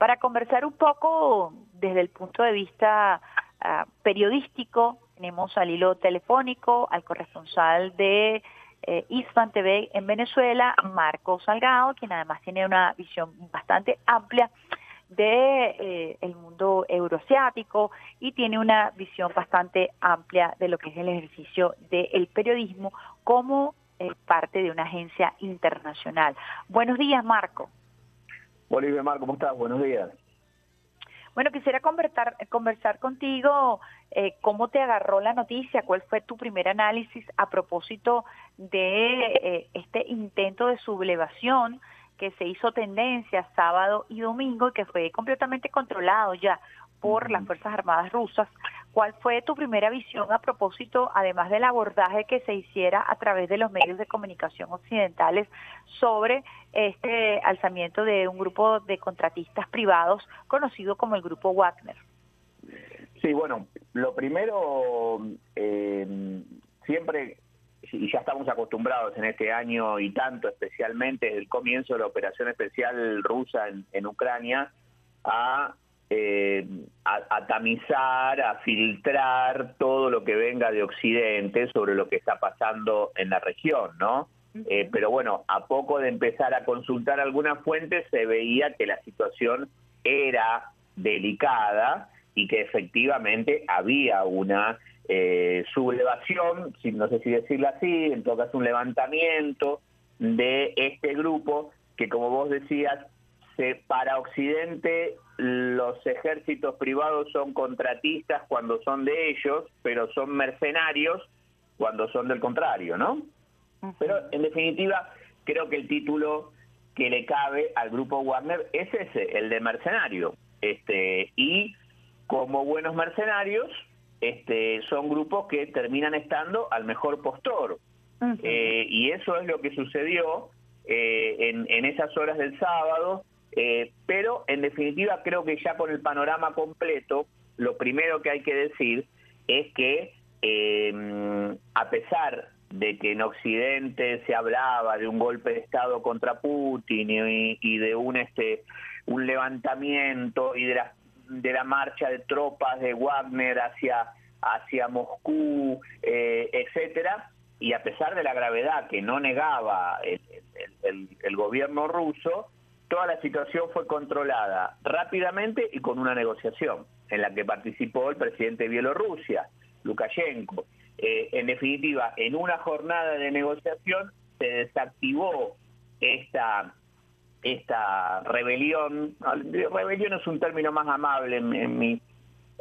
para conversar un poco desde el punto de vista ah, periodístico. Tenemos al hilo telefónico al corresponsal de eh, Isfan TV en Venezuela, Marco Salgado, quien además tiene una visión bastante amplia de eh, el mundo euroasiático y tiene una visión bastante amplia de lo que es el ejercicio del periodismo como eh, parte de una agencia internacional. Buenos días, Marco. Bolivia, Marco, ¿cómo estás? Buenos días. Bueno, quisiera conversar, conversar contigo eh, cómo te agarró la noticia, cuál fue tu primer análisis a propósito de eh, este intento de sublevación que se hizo tendencia sábado y domingo y que fue completamente controlado ya por las Fuerzas Armadas rusas. ¿Cuál fue tu primera visión a propósito, además del abordaje que se hiciera a través de los medios de comunicación occidentales sobre este alzamiento de un grupo de contratistas privados conocido como el Grupo Wagner? Sí, bueno, lo primero, eh, siempre, y ya estamos acostumbrados en este año y tanto, especialmente desde el comienzo de la operación especial rusa en Ucrania, a eh, a, tamizar, a filtrar todo lo que venga de Occidente sobre lo que está pasando en la región, ¿no? Eh, pero bueno, a poco de empezar a consultar algunas fuentes se veía que la situación era delicada y que efectivamente había una eh, sublevación, no sé si decirlo así, en todo caso un levantamiento de este grupo que como vos decías para Occidente los ejércitos privados son contratistas cuando son de ellos, pero son mercenarios cuando son del contrario, ¿no? Pero en definitiva, creo que el título que le cabe al grupo Wagner es ese, el de mercenario. Este, y como buenos mercenarios, este, son grupos que terminan estando al mejor postor. Eh, y eso es lo que sucedió eh, en, en esas horas del sábado, eh, pero en definitiva creo que ya con el panorama completo, lo primero que hay que decir es que eh, a pesar de que en Occidente se hablaba de un golpe de Estado contra Putin y, de un este un levantamiento y de la, de la marcha de tropas de Wagner hacia hacia Moscú, eh, etcétera, y a pesar de la gravedad que no negaba el gobierno ruso, toda la situación fue controlada rápidamente y con una negociación en la que participó el presidente de Bielorrusia, Lukashenko. Eh, en definitiva, en una jornada de negociación se desactivó esta esta rebelión, rebelión es un término más amable en, mi,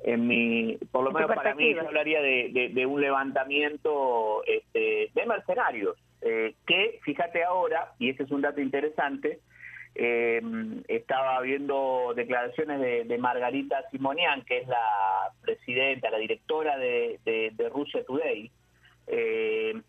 en mi, por lo menos para mí, yo hablaría de, un levantamiento este, de mercenarios, eh, que, fíjate ahora, y ese es un dato interesante, eh, estaba viendo declaraciones de, Margarita Simonian, que es la presidenta, la directora de, de, Russia Today, eh,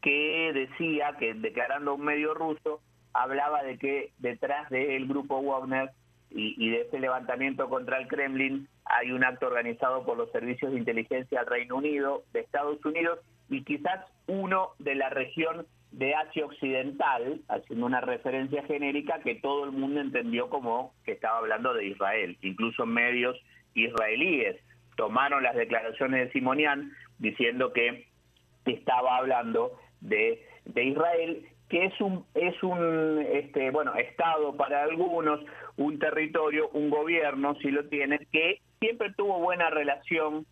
que decía que declarando un medio ruso, hablaba de que detrás del grupo Wagner y, y, de ese levantamiento contra el Kremlin hay un acto organizado por los servicios de inteligencia del Reino Unido, de Estados Unidos y quizás uno de la región de Asia Occidental, haciendo una referencia genérica que todo el mundo entendió como que estaba hablando de Israel. Incluso medios israelíes tomaron las declaraciones de Simonian diciendo que estaba hablando de, de Israel que es un es un este bueno estado para algunos un territorio un gobierno si lo tiene que siempre tuvo buena relación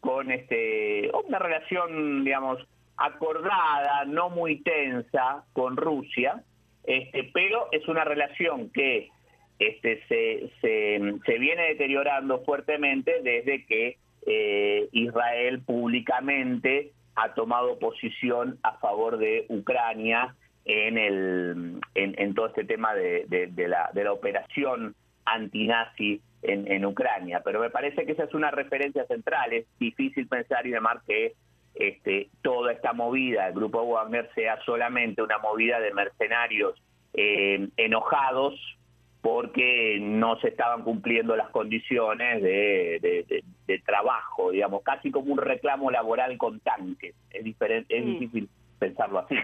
con este una relación digamos acordada, no muy tensa con Rusia, este, pero es una relación que este, se, se, viene deteriorando fuertemente desde que eh, Israel públicamente ha tomado posición a favor de Ucrania en, el, en, todo este tema de, de, la, de la operación antinazi en, en Ucrania. Pero me parece que esa es una referencia central. Es difícil pensar y demás que este, toda esta movida del grupo Wagner sea solamente una movida de mercenarios eh, enojados porque no se estaban cumpliendo las condiciones de, trabajo, digamos, casi como un reclamo laboral con tanques. Es, diferente, es difícil pensarlo así.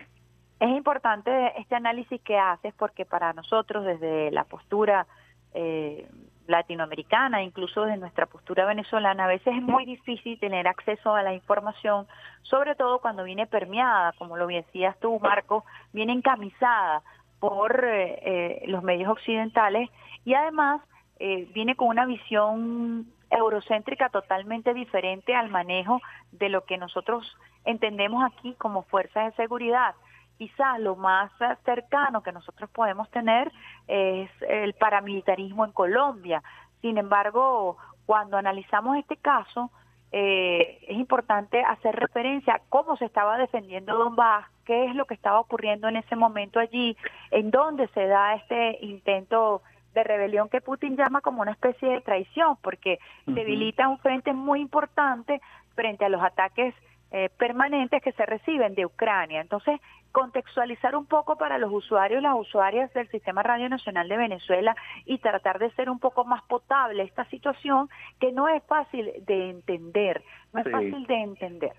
Es importante este análisis que haces porque para nosotros desde la postura eh, latinoamericana, incluso de nuestra postura venezolana, a veces es muy difícil tener acceso a la información, sobre todo cuando viene permeada, como lo decías tú, Marco, viene encamisada por eh, eh, los medios occidentales y además eh, viene con una visión eurocéntrica totalmente diferente al manejo de lo que nosotros entendemos aquí como fuerzas de seguridad quizás lo más cercano que nosotros podemos tener es el paramilitarismo en Colombia. Sin embargo, cuando analizamos este caso, eh, es importante hacer referencia a cómo se estaba defendiendo Donbass, qué es lo que estaba ocurriendo en ese momento allí, en dónde se da este intento de rebelión que Putin llama como una especie de traición, porque debilita un frente muy importante frente a los ataques eh, permanentes que se reciben de Ucrania. Entonces, contextualizar un poco para los usuarios y las usuarias del Sistema Radio Nacional de Venezuela y tratar de ser un poco más potable esta situación que no es fácil de entender, no es fácil de entender.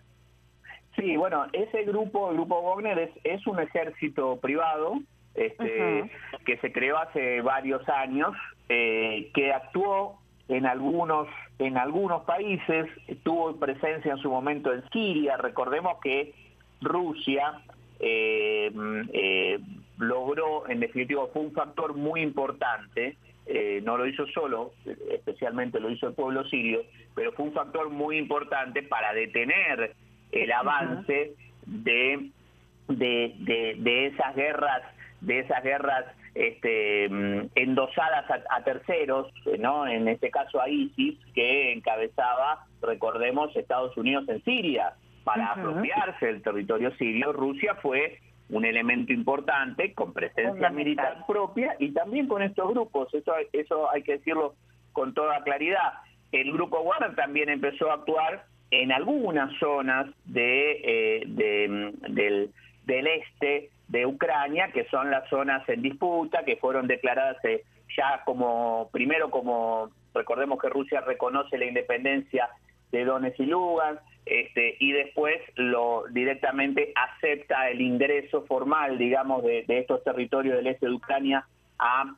Sí, bueno, ese grupo, el grupo Wagner, es, es un ejército privado este, que se creó hace varios años, eh, que actuó en algunos en algunos países, tuvo presencia en su momento en Siria, recordemos que Rusia eh, eh, logró, en definitiva, fue un factor muy importante, eh, no lo hizo solo, especialmente lo hizo el pueblo sirio, pero fue un factor muy importante para detener el avance de, de, de esas guerras, de esas guerras este, mm, endosadas a, terceros, ¿no? En este caso a ISIS, que encabezaba, recordemos, Estados Unidos en Siria. Para apropiarse del territorio sirio, Rusia fue un elemento importante con presencia militar propia y también con estos grupos. Eso, eso hay que decirlo con toda claridad. El grupo Wagner también empezó a actuar en algunas zonas de, eh, de mm, del, del este de Ucrania, que son las zonas en disputa, que fueron declaradas eh, ya como, primero como, recordemos que Rusia reconoce la independencia de Donetsk y Lugansk, este, y después lo directamente acepta el ingreso formal, digamos, de, estos territorios del este de Ucrania a,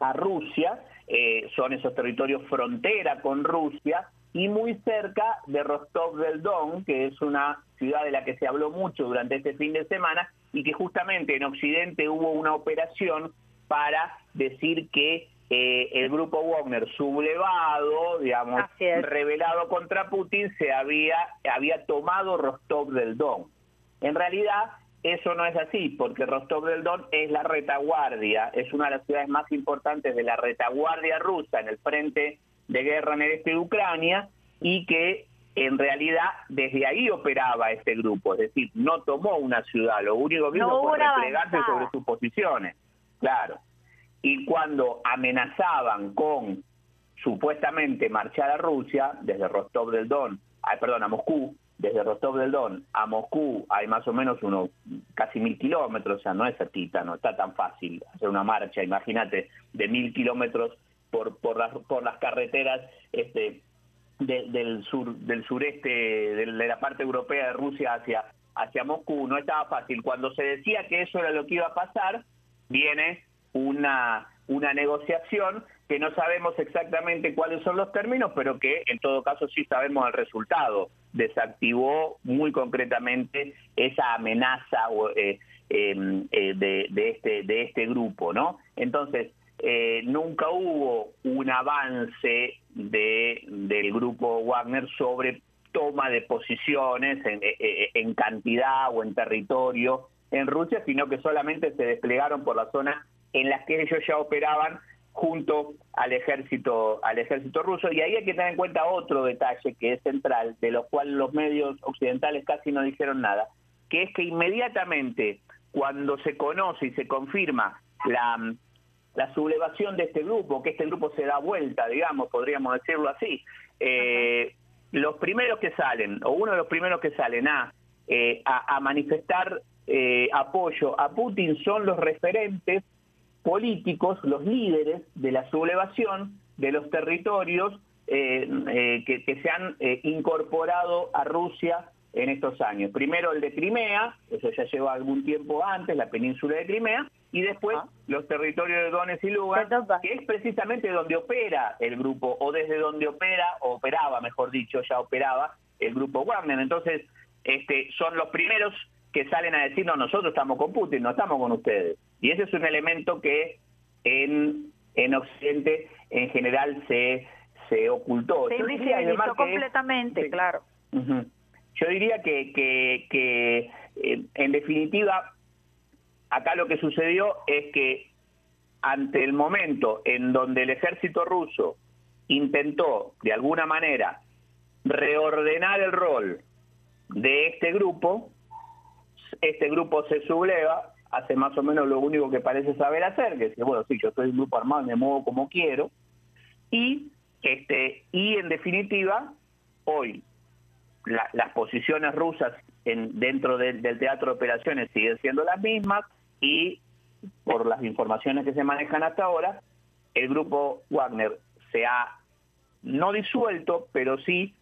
a Rusia, eh, son esos territorios frontera con Rusia, y muy cerca de Rostov del Don, que es una ciudad de la que se habló mucho durante este fin de semana y que justamente en Occidente hubo una operación para decir que eh, el grupo Wagner sublevado, digamos, revelado contra Putin, se había, había tomado Rostov del Don. En realidad, eso no es así, porque Rostov del Don es la retaguardia, es una de las ciudades más importantes de la retaguardia rusa en el frente de guerra en el este de Ucrania y que en realidad desde ahí operaba este grupo, es decir, no tomó una ciudad, lo único que hizo fue replegarse sobre sus posiciones, claro. Y cuando amenazaban con supuestamente marchar a Rusia, desde Rostov del Don, ay, perdón, a Moscú, desde Rostov del Don a Moscú hay más o menos unos casi mil kilómetros, o sea, no es cerquita, no está tan fácil hacer una marcha, imagínate, de mil kilómetros por, por, las, por las carreteras este, del, sur, del sureste, de la parte europea de Rusia hacia, hacia Moscú. No estaba fácil. Cuando se decía que eso era lo que iba a pasar, viene una, una negociación que no sabemos exactamente cuáles son los términos, pero que en todo caso sí sabemos el resultado. Desactivó muy concretamente esa amenaza eh, em, eh, de, de, este, de este grupo, ¿no? Entonces, eh, nunca hubo un avance de, del grupo Wagner sobre toma de posiciones en, eh, eh, en, cantidad o en territorio en Rusia, sino que solamente se desplegaron por la zona en las que ellos ya operaban junto al ejército al ejército ruso. Y ahí hay que tener en cuenta otro detalle que es central de lo cual los medios occidentales casi no dijeron nada que es que inmediatamente cuando se conoce y se confirma la la sublevación de este grupo, que este grupo se da vuelta, digamos, podríamos decirlo así. Eh, los primeros que salen, o uno de los primeros que salen a, eh, a, manifestar eh, apoyo a Putin son los referentes políticos, los líderes de la sublevación de los territorios que, que, se han incorporado a Rusia en estos años. Primero el de Crimea, eso ya lleva algún tiempo antes, la península de Crimea, y después los territorios de Donetsk y Lugansk, que es precisamente donde opera el grupo, o desde donde opera, o operaba, mejor dicho, ya operaba el grupo Wagner. Entonces, este, son los primeros que salen a decir, no, nosotros estamos con Putin, no estamos con ustedes. Y ese es un elemento que en, en Occidente en general se, se ocultó. Se invisibilizó completamente, claro. Yo diría que, que, eh, en definitiva, acá lo que sucedió es que ante el momento en donde el ejército ruso intentó, de alguna manera, reordenar el rol de este grupo, este grupo se subleva, hace más o menos lo único que parece saber hacer, que es bueno, sí, yo soy un grupo armado, me muevo como quiero, y este y en definitiva, hoy las posiciones rusas en, dentro del teatro de operaciones siguen siendo las mismas y por las informaciones que se manejan hasta ahora, el grupo Wagner se ha no disuelto, pero sí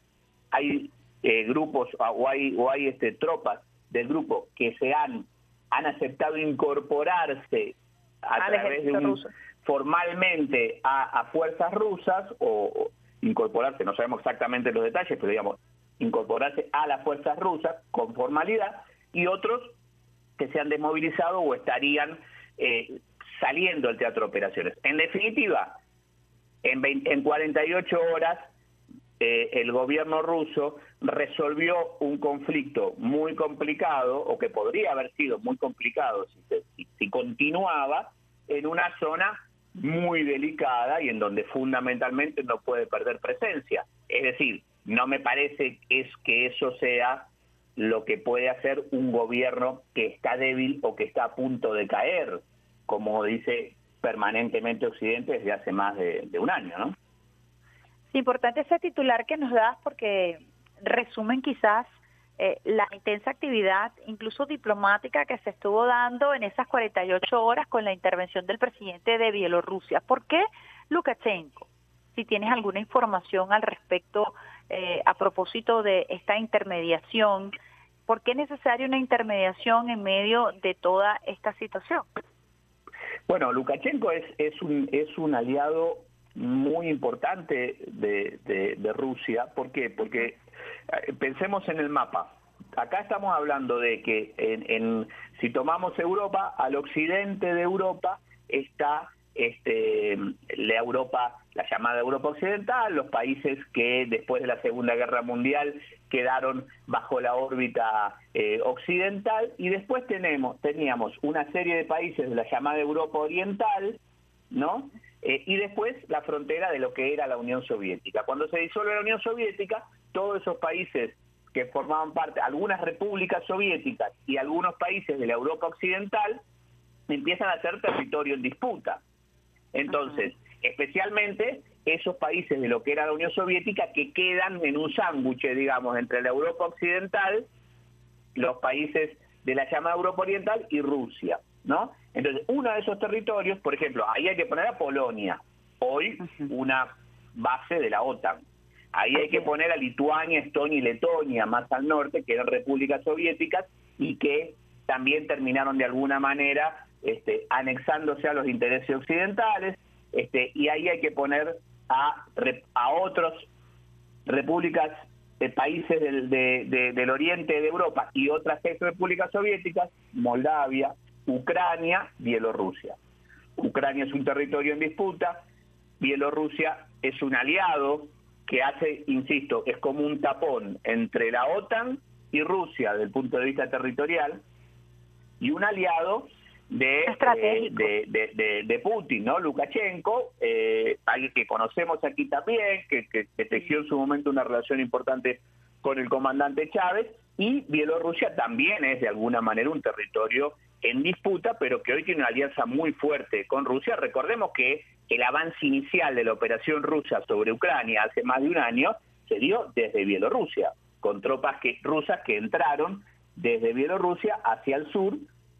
hay eh, grupos o hay, o hay este, tropas del grupo que se han, han aceptado incorporarse a través de un, formalmente a, fuerzas rusas o, incorporarse, no sabemos exactamente los detalles, pero digamos, incorporarse a las fuerzas rusas con formalidad y otros que se han desmovilizado o estarían eh, saliendo del teatro de operaciones. En definitiva, en, en 48 horas eh, el gobierno ruso resolvió un conflicto muy complicado, o que podría haber sido muy complicado si, si continuaba, en una zona muy delicada y en donde fundamentalmente no puede perder presencia. Es decir, no me parece es que eso sea lo que puede hacer un gobierno que está débil o que está a punto de caer, como dice permanentemente Occidente desde hace más de, un año, ¿no? Importante ese titular que nos das porque resumen quizás eh, la intensa actividad, incluso diplomática, que se estuvo dando en esas 48 horas con la intervención del presidente de Bielorrusia. ¿Por qué Lukashenko? Si tienes alguna información al respecto eh, a propósito de esta intermediación, ¿por qué es necesaria una intermediación en medio de toda esta situación? Bueno, Lukashenko es, es, un, es un aliado muy importante de, de, Rusia. ¿Por qué? Porque eh, pensemos en el mapa. Acá estamos hablando de que en, en, si tomamos Europa, al occidente de Europa está este, la Europa, la llamada Europa Occidental, los países que después de la Segunda Guerra Mundial quedaron bajo la órbita eh, occidental, y después tenemos, teníamos una serie de países de la llamada Europa Oriental, ¿no? Eh, y después la frontera de lo que era la Unión Soviética. Cuando se disuelve la Unión Soviética, todos esos países que formaban parte, algunas repúblicas soviéticas y algunos países de la Europa Occidental, empiezan a ser territorio en disputa. Entonces, especialmente esos países de lo que era la Unión Soviética que quedan en un sándwich, digamos, entre la Europa Occidental, los países de la llamada Europa Oriental y Rusia. ¿no? Entonces, uno de esos territorios, por ejemplo, ahí hay que poner a Polonia, hoy una base de la OTAN. Ahí hay que poner a Lituania, Estonia y Letonia, más al norte, que eran repúblicas soviéticas y que también terminaron de alguna manera este, anexándose a los intereses occidentales, este, y ahí hay que poner a, a otros repúblicas, de países del, del oriente de Europa y otras ex repúblicas soviéticas, Moldavia, Ucrania, Bielorrusia. Ucrania es un territorio en disputa, Bielorrusia es un aliado que hace, insisto, es como un tapón entre la OTAN y Rusia desde el punto de vista territorial, y un aliado de, eh, de, de, Putin, ¿no? Lukashenko, eh, alguien que conocemos aquí también, que, que, que tejió en su momento una relación importante con el comandante Chávez, y Bielorrusia también es de alguna manera un territorio en disputa, pero que hoy tiene una alianza muy fuerte con Rusia. Recordemos que el avance inicial de la operación rusa sobre Ucrania hace más de un año se dio desde Bielorrusia, con tropas que, rusas que entraron desde Bielorrusia hacia el sur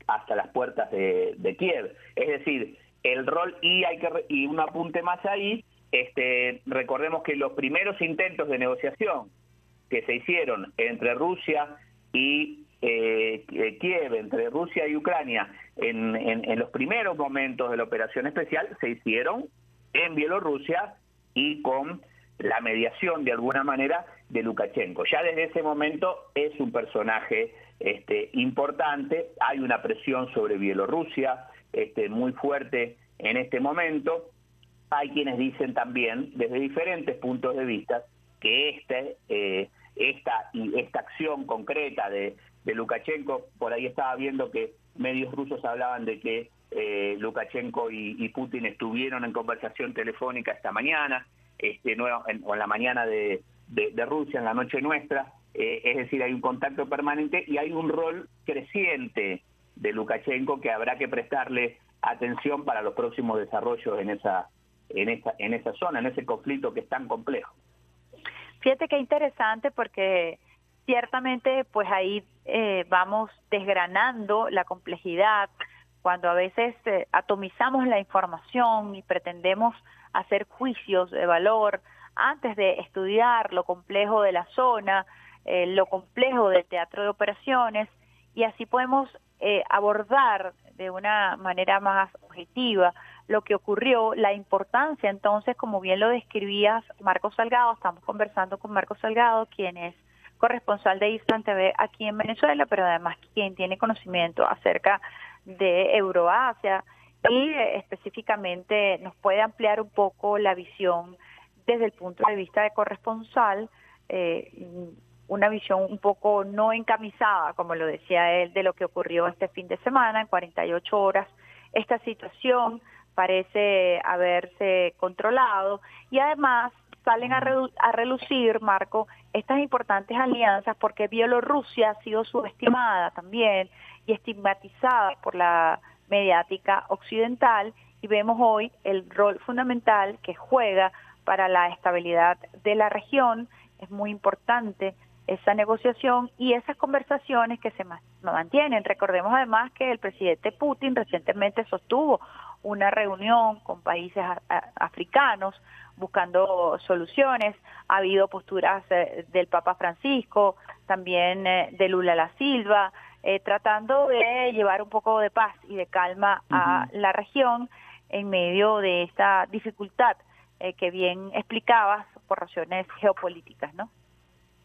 hasta las puertas de, Kiev. Es decir, el rol, y hay que y un apunte más ahí, este, recordemos que los primeros intentos de negociación que se hicieron entre Rusia y eh, Kiev, entre Rusia y Ucrania, en, en, los primeros momentos de la operación especial, se hicieron en Bielorrusia y con la mediación de alguna manera de Lukashenko. Ya desde ese momento es un personaje este, importante, hay una presión sobre Bielorrusia este, muy fuerte en este momento. Hay quienes dicen también, desde diferentes puntos de vista, que este, eh, esta, esta acción concreta de, de Lukashenko, por ahí estaba viendo que medios rusos hablaban de que eh, Lukashenko y, Putin estuvieron en conversación telefónica esta mañana, este, o en la mañana de, Rusia, en la noche nuestra, eh, es decir, hay un contacto permanente y hay un rol creciente de Lukashenko que habrá que prestarle atención para los próximos desarrollos en esa, en esa, en esa zona, en ese conflicto que es tan complejo. Fíjate qué interesante porque ciertamente pues ahí eh, vamos desgranando la complejidad cuando a veces eh, atomizamos la información y pretendemos hacer juicios de valor antes de estudiar lo complejo de la zona, eh, lo complejo del teatro de operaciones y así podemos abordar de una manera más objetiva lo que ocurrió, la importancia entonces, como bien lo describías, Marcos Salgado, estamos conversando con Marcos Salgado, quien es corresponsal de Island TV aquí en Venezuela, pero además quien tiene conocimiento acerca de Euroasia y eh, específicamente nos puede ampliar un poco la visión desde el punto de vista de corresponsal, eh, una visión un poco no encamisada, como lo decía él, de lo que ocurrió este fin de semana, en 48 horas. Esta situación parece haberse controlado y además salen a, a relucir, Marco, estas importantes alianzas porque Bielorrusia ha sido subestimada también y estigmatizada por la mediática occidental y vemos hoy el rol fundamental que juega para la estabilidad de la región. Es muy importante esa negociación y esas conversaciones que se mantienen. Recordemos además que el presidente Putin recientemente sostuvo una reunión con países africanos buscando soluciones. Ha habido posturas eh, del Papa Francisco, también eh, de Lula la Silva, eh, tratando de llevar un poco de paz y de calma a la región en medio de esta dificultad que bien explicabas por razones geopolíticas, ¿no?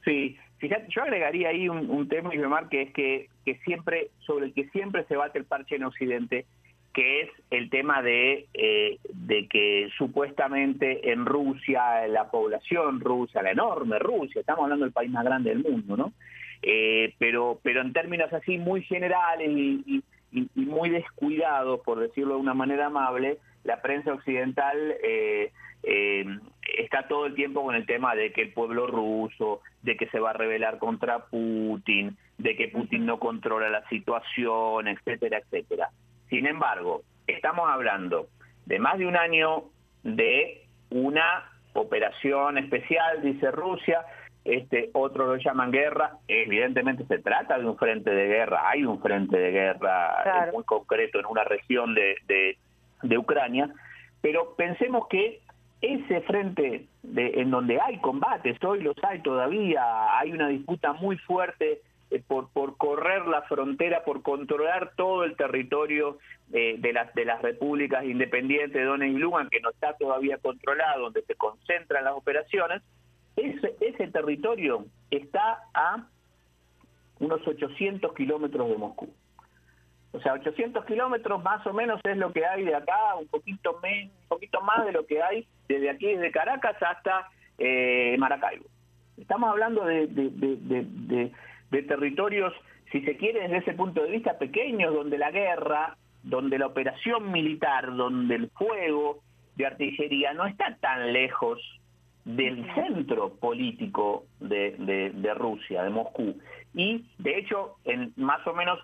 Sí, fíjate, yo agregaría ahí un, un tema, que es que, que siempre, sobre el que siempre se bate el parche en Occidente, que es el tema de, eh, de que supuestamente en Rusia, la población rusa, la enorme Rusia, estamos hablando del país más grande del mundo, ¿no? Eh, pero, pero en términos así muy generales y, muy descuidados, por decirlo de una manera amable, la prensa occidental eh, está todo el tiempo con el tema de que el pueblo ruso, de que se va a rebelar contra Putin, de que Putin no controla la situación, etcétera, etcétera. Sin embargo, estamos hablando de más de un año de una operación especial, dice Rusia, este, otros lo llaman guerra, evidentemente se trata de un frente de guerra, hay un frente de guerra muy concreto en una región de, de, Ucrania, pero pensemos que ese frente de, en donde hay combates, hoy los hay todavía, hay una disputa muy fuerte eh, por, por correr la frontera, por controlar todo el territorio eh, de, las, de las repúblicas independientes de Donetsk y Lugan, que no está todavía controlado, donde se concentran las operaciones, ese, ese territorio está a unos 800 kilómetros de Moscú. O sea, 800 kilómetros más o menos es lo que hay de acá, un poquito, un poquito más de lo que hay desde aquí, desde Caracas hasta eh, Maracaibo. Estamos hablando de, de, de territorios, si se quiere, desde ese punto de vista, pequeños, donde la guerra, donde la operación militar, donde el fuego de artillería no está tan lejos del centro político de, de, Rusia, de Moscú. Y, de hecho, en más o menos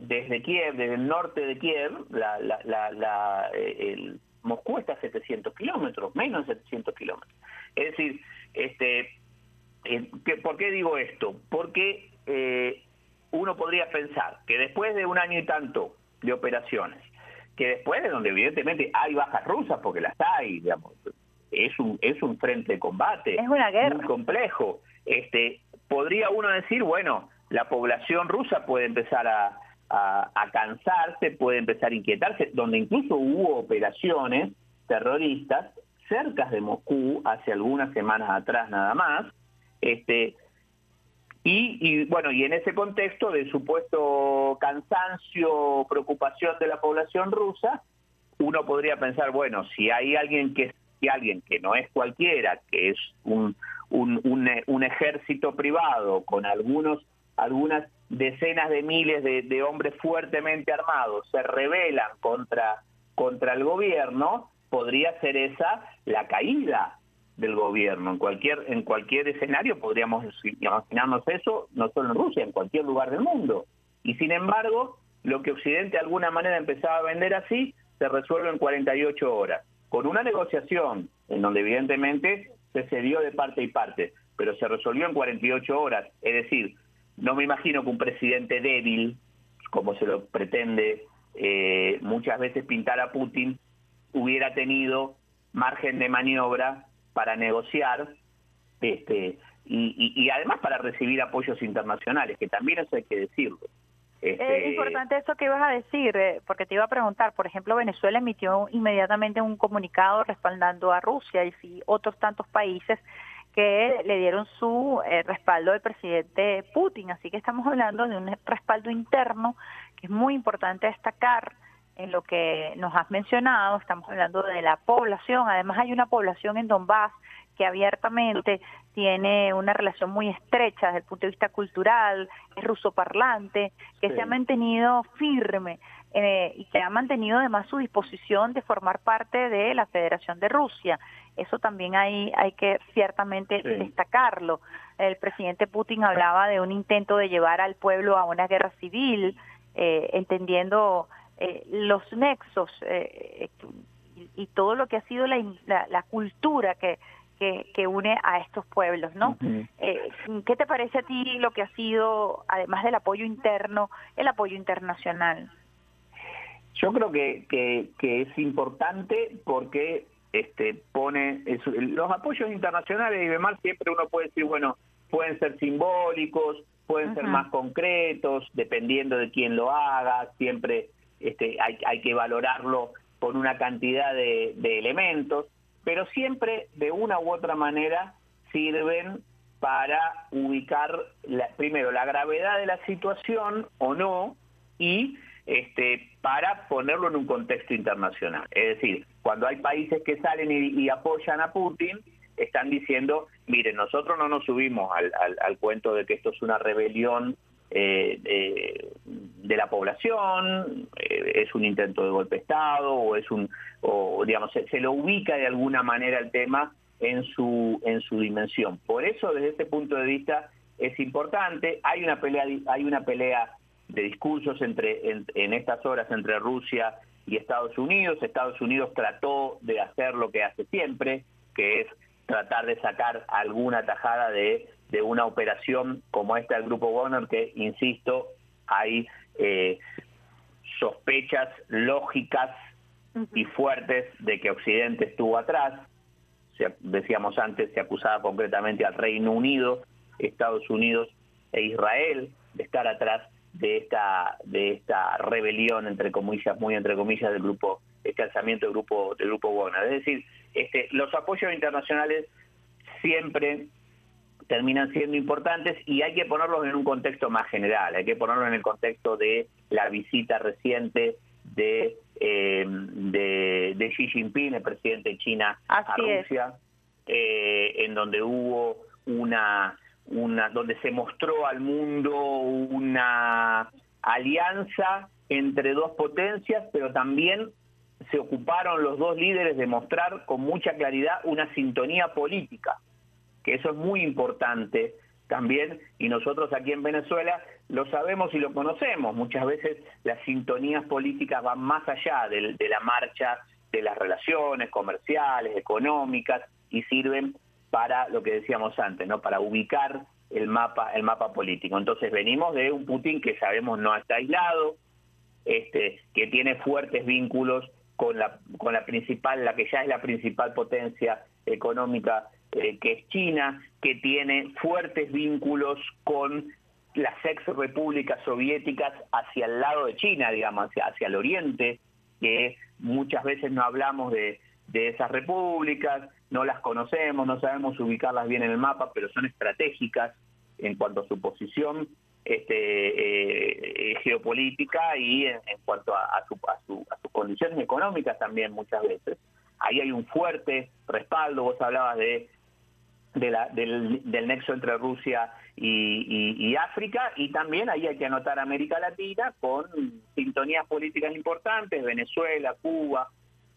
desde Kiev, desde el norte de Kiev, la, la, la, eh, el, Moscú está a 700 kilómetros, menos de 700 kilómetros. Es decir, este, eh, ¿por qué digo esto? Porque eh, uno podría pensar que después de un año y tanto de operaciones, que después de donde evidentemente hay bajas rusas, porque las hay, digamos, es un, es un frente de combate es una guerra. muy complejo, este, podría uno decir, bueno, la población rusa puede empezar a, a, cansarse, puede empezar a inquietarse, donde incluso hubo operaciones terroristas cerca de Moscú hace algunas semanas atrás nada más, este, y, y, bueno, y en ese contexto de supuesto cansancio, preocupación de la población rusa, uno podría pensar, bueno, si hay alguien que si alguien que no es cualquiera, que es un, un, un, ejército privado con algunos algunas decenas de miles de, hombres fuertemente armados se rebelan contra contra el gobierno, podría ser esa la caída del gobierno. En cualquier, en cualquier escenario podríamos imaginarnos eso, no solo en Rusia, en cualquier lugar del mundo. Y sin embargo, lo que Occidente de alguna manera empezaba a vender así, se resuelve en 48 horas, con una negociación en donde evidentemente se cedió de parte y parte, pero se resolvió en 48 horas. Es decir, no me imagino que un presidente débil, como se lo pretende eh, muchas veces pintar a Putin, hubiera tenido margen de maniobra para negociar este, y, además para recibir apoyos internacionales, que también eso hay que decirlo. Este... Es importante eso que ibas a decir, eh, porque te iba a preguntar, por ejemplo, Venezuela emitió inmediatamente un comunicado respaldando a Rusia y si otros tantos países que le dieron su eh, respaldo al presidente Putin. Así que estamos hablando de un respaldo interno que es muy importante destacar en lo que nos has mencionado, estamos hablando de la población, además hay una población en Donbass que abiertamente tiene una relación muy estrecha desde el punto de vista cultural, es rusoparlante, que se ha mantenido firme eh, y que ha mantenido además su disposición de formar parte de la Federación de Rusia. Eso también hay, hay que ciertamente destacarlo. El presidente Putin hablaba de un intento de llevar al pueblo a una guerra civil, eh, entendiendo eh, los nexos eh, y, todo lo que ha sido la, la, cultura que, que, une a estos pueblos, ¿no? Eh, ¿Qué te parece a ti lo que ha sido, además del apoyo interno, el apoyo internacional? Yo creo que, que, es importante porque este pone los apoyos internacionales y demás siempre uno puede decir bueno pueden ser simbólicos pueden ser más concretos dependiendo de quién lo haga siempre este, hay, hay que valorarlo con una cantidad de, elementos, pero siempre de una u otra manera sirven para ubicar primero la gravedad de la situación o no y este, para ponerlo en un contexto internacional. Es decir, cuando hay países que salen y, apoyan a Putin, están diciendo, miren, nosotros no nos subimos al, al cuento de que esto es una rebelión eh, de, la población, eh, es un intento de golpe de Estado o es un, o digamos, se, lo ubica de alguna manera el tema en su, en su dimensión. Por eso, desde este punto de vista, es importante. Hay una pelea, hay una pelea de discursos entre, en, estas horas entre Rusia y Estados Unidos. Estados Unidos trató de hacer lo que hace siempre, que es tratar de sacar alguna tajada de de una operación como esta del Grupo Wagner, que, insisto, hay eh, sospechas lógicas y fuertes de que Occidente estuvo atrás. Se, decíamos antes, se acusaba concretamente al Reino Unido, Estados Unidos e Israel de estar atrás de esta de esta rebelión entre comillas muy entre comillas del grupo este alzamiento del grupo del grupo Wagner es decir este los apoyos internacionales siempre terminan siendo importantes y hay que ponerlos en un contexto más general, hay que ponerlos en el contexto de la visita reciente de, eh, de, Xi Jinping, el presidente de China, a Rusia, eh, en donde hubo una, una, donde se mostró al mundo una alianza entre dos potencias, pero también se ocuparon los dos líderes de mostrar con mucha claridad una sintonía política que eso es muy importante también, y nosotros aquí en Venezuela lo sabemos y lo conocemos. Muchas veces las sintonías políticas van más allá de, la marcha de las relaciones comerciales, económicas, y sirven para lo que decíamos antes, ¿no? Para ubicar el mapa, el mapa político. Entonces venimos de un Putin que sabemos no está aislado, este, que tiene fuertes vínculos con la, con la principal, la que ya es la principal potencia económica eh, que es China, que tiene fuertes vínculos con las ex repúblicas soviéticas hacia el lado de China, digamos, hacia, hacia el oriente, que muchas veces no hablamos de, de esas repúblicas, no las conocemos, no sabemos ubicarlas bien en el mapa, pero son estratégicas en cuanto a su posición este, eh, geopolítica y en, cuanto a, su, a, su, a sus condiciones económicas también muchas veces. Ahí hay un fuerte respaldo, vos hablabas de, de la, del, del, nexo entre Rusia y, y, África, y también ahí hay que anotar América Latina con sintonías políticas importantes, Venezuela, Cuba,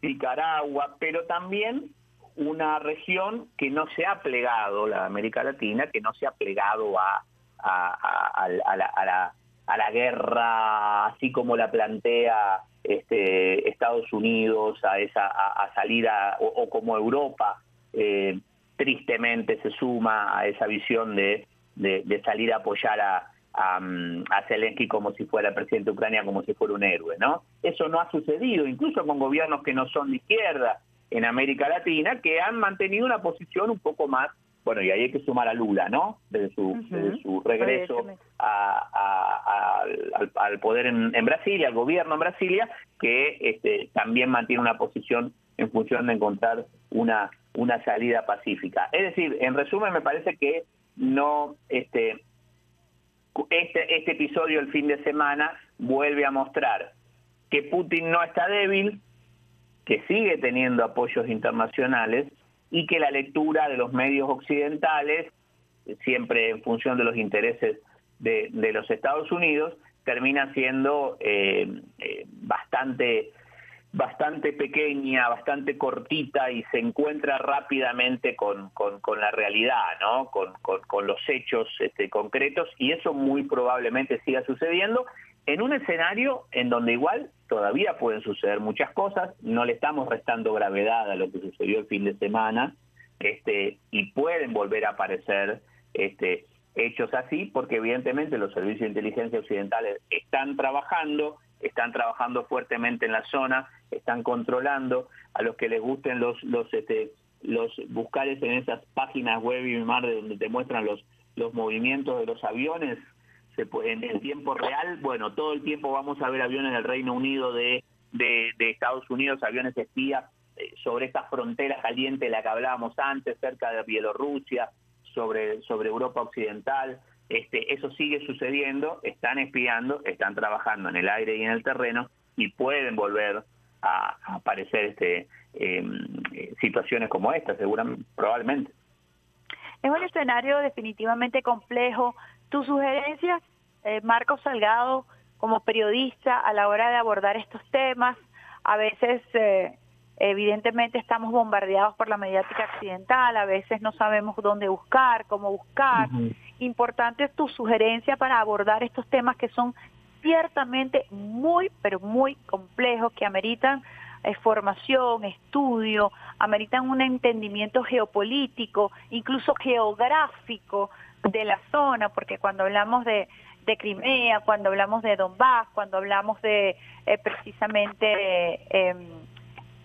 Nicaragua, pero también una región que no se ha plegado, la América Latina, que no se ha plegado a, a, la, a guerra, así como la plantea este, Estados Unidos, a, esa, a, salir o, como Europa eh, tristemente se suma a esa visión de, de, salir a apoyar a, a, Zelensky como si fuera el presidente de Ucrania, como si fuera un héroe, ¿no? Eso no ha sucedido, incluso con gobiernos que no son de izquierda, en América Latina que han mantenido una posición un poco más, bueno, y ahí hay que sumar a Lula, ¿no? Desde su, su regreso al, poder en, Brasilia, al gobierno en Brasilia, que este, también mantiene una posición en función de encontrar una, una salida pacífica. Es decir, en resumen, me parece que no, este, este, este episodio el fin de semana vuelve a mostrar que Putin no está débil, que sigue teniendo apoyos internacionales y que la lectura de los medios occidentales, siempre en función de los intereses de, los Estados Unidos, termina siendo eh, eh, bastante bastante pequeña, bastante cortita y se encuentra rápidamente con, con, la realidad, ¿no? Con, con, los hechos este, concretos y eso muy probablemente siga sucediendo en un escenario en donde igual todavía pueden suceder muchas cosas, no le estamos restando gravedad a lo que sucedió el fin de semana, este, y pueden volver a aparecer este, hechos así, porque evidentemente los servicios de inteligencia occidentales están trabajando, están trabajando fuertemente en la zona, están controlando a los que les gusten los los este, los buscares en esas páginas web y mar de donde te muestran los los movimientos de los aviones se en el tiempo real, bueno, todo el tiempo vamos a ver aviones del Reino Unido, de, de, Estados Unidos, aviones espías eh, sobre esta frontera caliente de la que hablábamos antes, cerca de Bielorrusia, sobre, sobre Europa Occidental. Este, eso sigue sucediendo, están espiando, están trabajando en el aire y en el terreno y pueden volver a, aparecer este, em, eh, situaciones como esta, seguramente, probablemente. Es un escenario definitivamente complejo, tus sugerencias, eh, Marcos Salgado, como periodista a la hora de abordar estos temas, a veces eh, evidentemente estamos bombardeados por la mediática occidental, a veces no sabemos dónde buscar, cómo buscar. Importante es tu sugerencia para abordar estos temas que son ciertamente muy, pero muy complejos, que ameritan eh, formación, estudio, ameritan un entendimiento geopolítico, incluso geográfico de la zona, porque cuando hablamos de, de Crimea, cuando hablamos de Donbass, cuando hablamos de eh, precisamente em,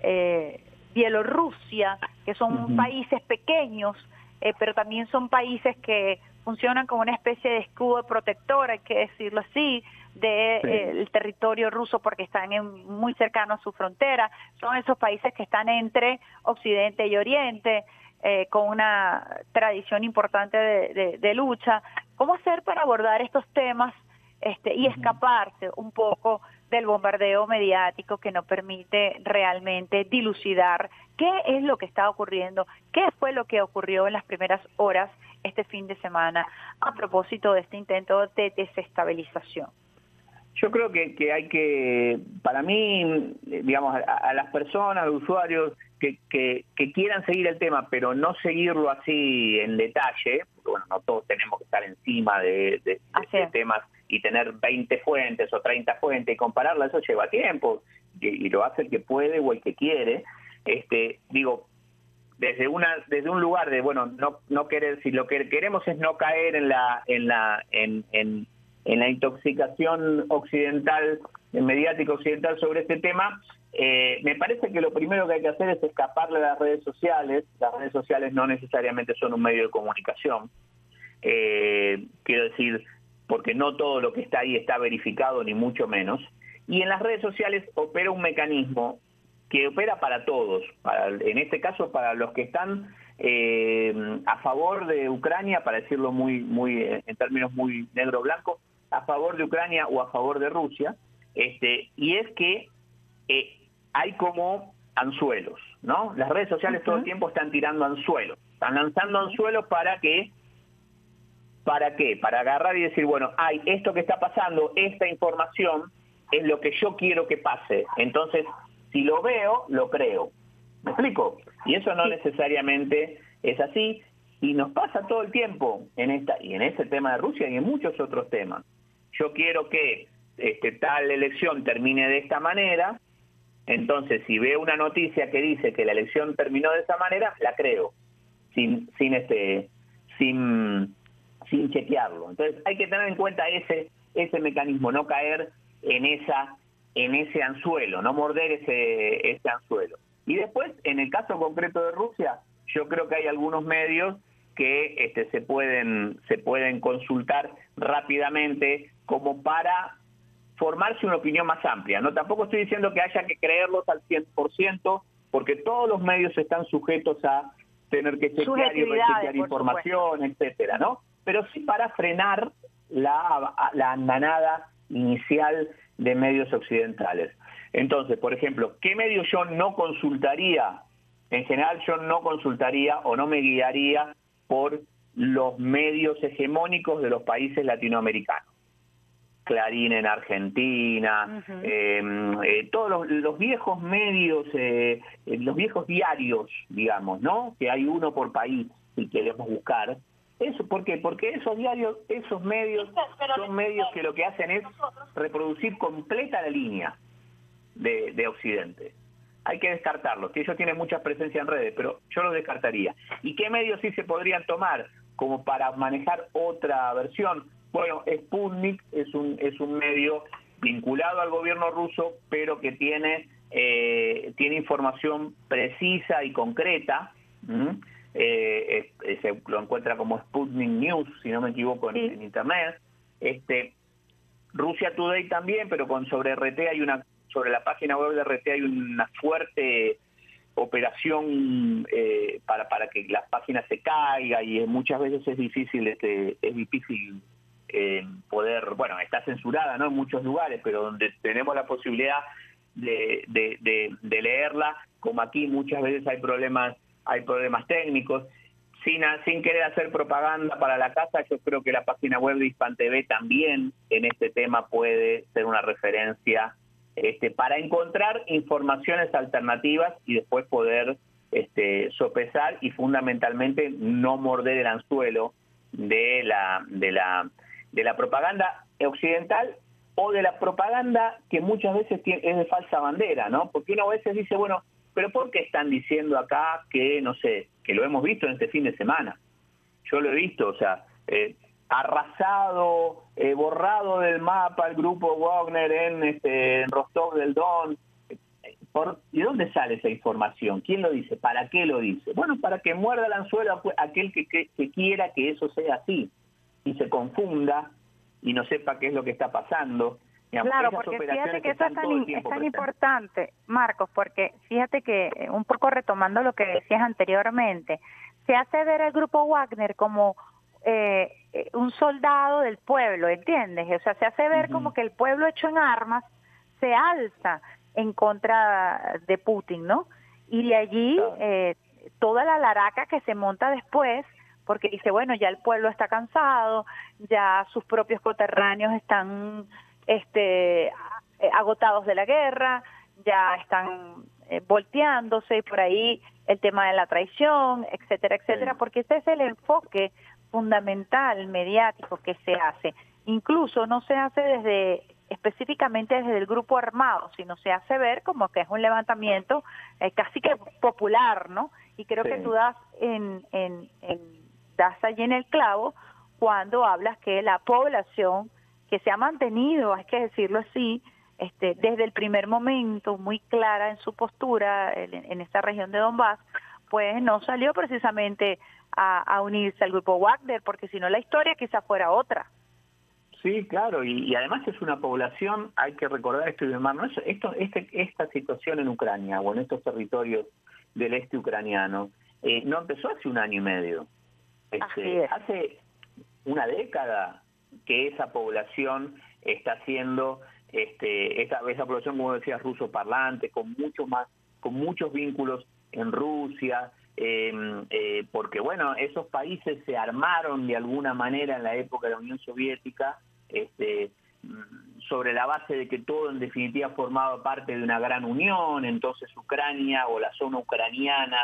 eh, Bielorrusia, que son países pequeños, eh, pero también son países que funcionan como una especie de escudo protector, hay que decirlo así, del de, el territorio ruso porque están en, muy cercanos a su frontera. Son esos países que están entre Occidente y Oriente. Eh, con una tradición importante de, lucha. ¿Cómo hacer para abordar estos temas este, y escaparse un poco del bombardeo mediático que no permite realmente dilucidar qué es lo que está ocurriendo, qué fue lo que ocurrió en las primeras horas este fin de semana a propósito de este intento de desestabilización? Yo creo que, que hay que, para mí, digamos, a, las personas, a los usuarios que, que, quieran seguir el tema, pero no seguirlo así en detalle, porque bueno, no todos tenemos que estar encima de, de, temas y tener 20 fuentes o 30 fuentes y compararlas, eso lleva tiempo y, lo hace el que puede o el que quiere. Este, digo, desde una desde un lugar de bueno no no querer si lo que queremos es no caer en la en la en, en en la intoxicación occidental, mediática occidental sobre este tema, Eh, me parece que lo primero que hay que hacer es escaparle a las redes sociales. Las redes sociales no necesariamente son un medio de comunicación. Eh, quiero decir, porque no todo lo que está ahí está verificado, ni mucho menos. Y en las redes sociales opera un mecanismo que opera para todos, para, en este caso para los que están eh, a favor de Ucrania, para decirlo muy, muy en términos muy negro-blanco, a favor de Ucrania o a favor de Rusia, este, y es que eh, hay como anzuelos, ¿no? Las redes sociales todo el tiempo están tirando anzuelos, están lanzando anzuelos para que, ¿para qué? Para agarrar y decir, bueno, hay esto que está pasando, esta información es lo que yo quiero que pase, entonces si lo veo, lo creo. ¿Me explico? Y eso no necesariamente es así y nos pasa todo el tiempo en esta y en este tema de Rusia y en muchos otros temas. Yo quiero que este, tal elección termine de esta manera, entonces si veo una noticia que dice que la elección terminó de esa manera, la creo, sin, sin este, sin, sin chequearlo. Entonces hay que tener en cuenta ese, ese mecanismo, no caer en esa, en ese anzuelo, no morder ese, ese anzuelo. Y después, en el caso concreto de Rusia, yo creo que hay algunos medios que este, se pueden se pueden consultar rápidamente como para formarse una opinión más amplia. No tampoco estoy diciendo que haya que creerlos al 100%, porque todos los medios están sujetos a tener que chequear y rechequear información, etcétera, ¿no? Pero sí para frenar la, la andanada inicial de medios occidentales. Entonces, por ejemplo, ¿qué medios yo no consultaría? En general yo no consultaría o no me guiaría por los medios hegemónicos de los países latinoamericanos. Clarín en Argentina, em, eh, todos los, viejos medios, eh, eh, los viejos diarios, digamos, ¿no? Que hay uno por país si queremos buscar. Eso, ¿Por qué? Porque esos diarios, esos medios son medios que lo que hacen es reproducir completa la línea de, de Occidente hay que descartarlos, que ellos tienen mucha presencia en redes, pero yo los descartaría. ¿Y qué medios sí se podrían tomar como para manejar otra versión? Bueno, Sputnik es un, es un medio vinculado al gobierno ruso, pero que tiene, eh, tiene información precisa y concreta. Eh, se lo encuentra como Sputnik News, si no me equivoco, en, Internet. Este, Rusia Today también, pero con sobre RT hay una sobre la página web de RT hay una fuerte operación eh, para para que la página se caiga y muchas veces es difícil este es difícil eh, poder bueno está censurada no en muchos lugares pero donde tenemos la posibilidad de, de, de, leerla como aquí muchas veces hay problemas hay problemas técnicos. Sin, sin querer hacer propaganda para la casa, yo creo que la página web de Hispan TV también en este tema puede ser una referencia este, para encontrar informaciones alternativas y después poder este, sopesar y fundamentalmente no morder el anzuelo de la, de la, de la propaganda occidental o de la propaganda que muchas veces es de falsa bandera, ¿no? Porque uno a veces dice, bueno, pero ¿por qué están diciendo acá que, no sé, que lo hemos visto en este fin de semana? Yo lo he visto, o sea, eh, arrasado, eh, borrado del mapa el grupo Wagner en, este, Rostov del Don. ¿Por, ¿Y dónde sale esa información? ¿Quién lo dice? ¿Para qué lo dice? Bueno, para que muerda el anzuelo aquel que, que, quiera que eso sea así y se confunda y no sepa qué es lo que está pasando. claro, porque fíjate que eso es tan, es tan importante, Marcos, porque fíjate que eh, un poco retomando lo que decías anteriormente, se hace ver el grupo Wagner como eh, eh, un soldado del pueblo, ¿entiendes? O sea, se hace ver como que el pueblo hecho en armas se alza en contra de Putin, ¿no? Y de allí eh, toda la laraca que se monta después, porque dice, bueno, ya el pueblo está cansado, ya sus propios coterráneos están este, agotados de la guerra, ya están volteándose y por ahí el tema de la traición, etcétera, etcétera, porque ese es el enfoque fundamental mediático que se hace. Incluso no se hace desde específicamente desde el grupo armado, sino se hace ver como que es un levantamiento eh, casi que popular, ¿no? Y creo que tú das en, en, en, das allí en el clavo cuando hablas que la población que se ha mantenido, hay que decirlo así, este, desde el primer momento muy clara en su postura en, esta región de Donbass, pues no salió precisamente a, unirse al grupo Wagner, porque si no la historia quizá fuera otra. Sí, claro, y, además es una población, hay que recordar esto y esto, este, esta situación en Ucrania o en estos territorios del este ucraniano eh, no empezó hace un año y medio. Este, hace una década que esa población está siendo, este, esa, esa población, como decías, ruso parlante, con mucho más, con muchos vínculos en Rusia, eh, eh, porque bueno, esos países se armaron de alguna manera en la época de la Unión Soviética, este, mm, sobre la base de que todo en definitiva formaba parte de una gran unión, entonces Ucrania o la zona ucraniana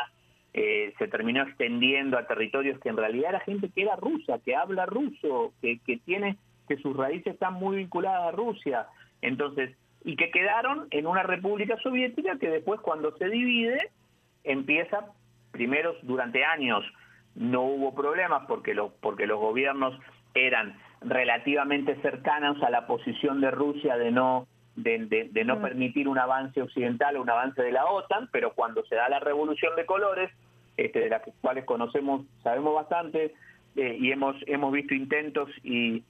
eh, se terminó extendiendo a territorios que en realidad era gente que era rusa, que habla ruso, que, que tiene que sus raíces están muy vinculadas a Rusia, entonces y que quedaron en una república soviética que después cuando se divide empieza, primero durante años no hubo problemas porque los, porque los gobiernos eran relativamente cercanos a la posición de Rusia de no de, de, no mm. permitir un avance occidental o un avance de la OTAN, pero cuando se da la revolución de colores, este, de las cuales conocemos, sabemos bastante, eh, y hemos, hemos visto intentos y,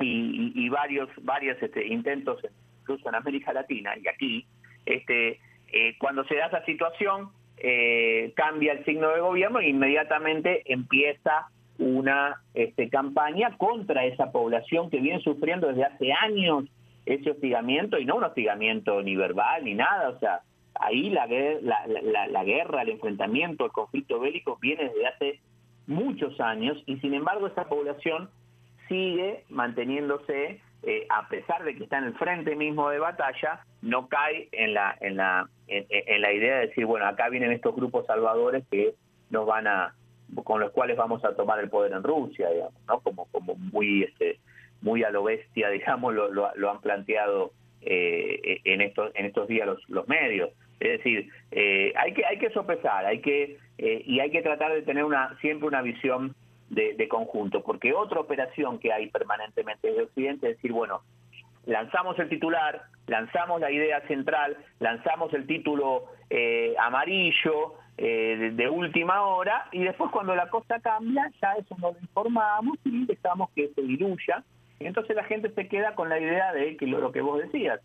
y, varios, varios este, intentos incluso en América Latina y aquí, este, eh, cuando se da esa situación, eh, cambia el signo de gobierno e inmediatamente empieza una este, campaña contra esa población que viene sufriendo desde hace años ese hostigamiento y no un hostigamiento ni verbal ni nada, o sea, ahí la, la, la, guerra, el enfrentamiento, el conflicto bélico viene desde hace muchos años y sin embargo esa población sigue manteniéndose eh, a pesar de que está en el frente mismo de batalla, no cae en la, en la, en, la idea de decir, bueno, acá vienen estos grupos salvadores que nos van a, con los cuales vamos a tomar el poder en Rusia, digamos, ¿no? Como, como muy, este, muy a lo bestia, digamos, lo, lo, han planteado eh, en estos, en estos días los, los medios. Es decir, eh, hay que, hay que sopesar, hay que, y hay que tratar de tener una, siempre una visión de, conjunto, porque otra operación que hay permanentemente desde Occidente es decir, bueno, lanzamos el titular, lanzamos la idea central, lanzamos el título eh, amarillo eh, de, última hora y después cuando la cosa cambia ya eso no lo informamos y dejamos que se diluya. Y entonces la gente se queda con la idea de que lo, que vos decías,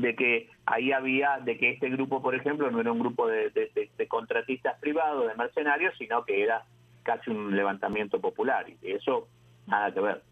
de que ahí había, de que este grupo, por ejemplo, no era un grupo de contratistas privados, de mercenarios, sino que era casi un levantamiento popular y eso nada que ver.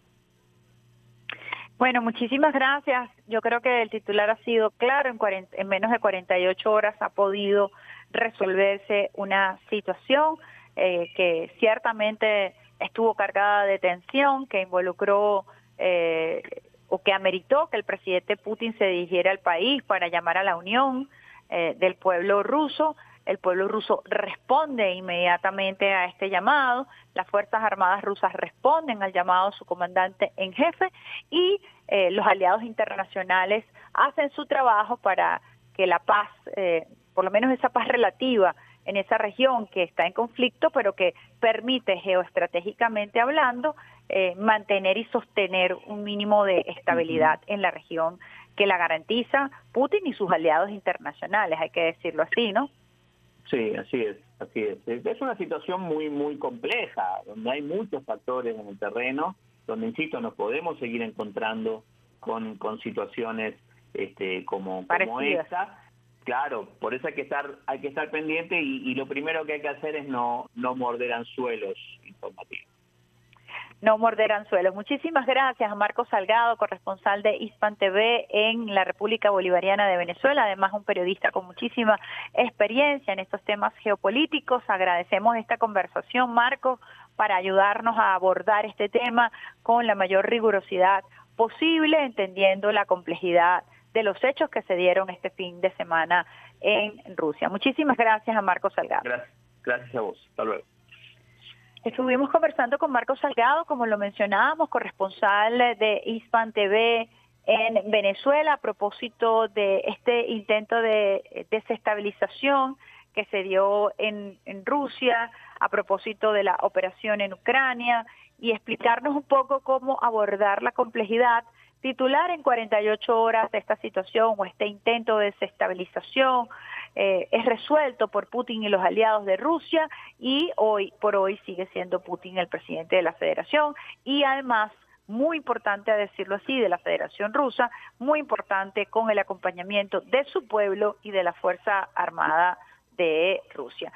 Bueno, muchísimas gracias. Yo creo que el titular ha sido claro, en, en menos de 48 horas ha podido resolverse una situación eh, que ciertamente estuvo cargada de tensión, que involucró eh, o que ameritó que el presidente Putin se dirigiera al país para llamar a la unión eh, del pueblo ruso. El pueblo ruso responde inmediatamente a este llamado, las Fuerzas Armadas rusas responden al llamado de su comandante en jefe y eh, los aliados internacionales hacen su trabajo para que la paz, eh, por lo menos esa paz relativa en esa región que está en conflicto, pero que permite geoestratégicamente hablando eh, mantener y sostener un mínimo de estabilidad en la región que la garantiza Putin y sus aliados internacionales, hay que decirlo así, ¿no? Sí, así es, así es. Es una situación muy, muy compleja, donde hay muchos factores en el terreno, donde, insisto, nos podemos seguir encontrando con, con situaciones este, como, como esta. Claro, por eso hay que estar, hay que estar pendiente y, lo primero que hay que hacer es no, no morder anzuelos informativos no morder anzuelos. Muchísimas gracias a Marco Salgado, corresponsal de Hispan TV en la República Bolivariana de Venezuela, además un periodista con muchísima experiencia en estos temas geopolíticos. Agradecemos esta conversación, Marco, para ayudarnos a abordar este tema con la mayor rigurosidad posible, entendiendo la complejidad de los hechos que se dieron este fin de semana en Rusia. Muchísimas gracias a Marco Salgado. Gracias, gracias a vos. Hasta luego. Estuvimos conversando con Marco Salgado, como lo mencionábamos, corresponsal de Hispan TV en Venezuela a propósito de este intento de desestabilización que se dio en, en Rusia, a propósito de la operación en Ucrania y explicarnos un poco cómo abordar la complejidad titular en 48 horas de esta situación o este intento de desestabilización eh, es resuelto por Putin y los aliados de Rusia y hoy por hoy sigue siendo Putin el presidente de la federación y además muy importante a decirlo así, de la Federación Rusa, muy importante con el acompañamiento de su pueblo y de la Fuerza Armada de Rusia.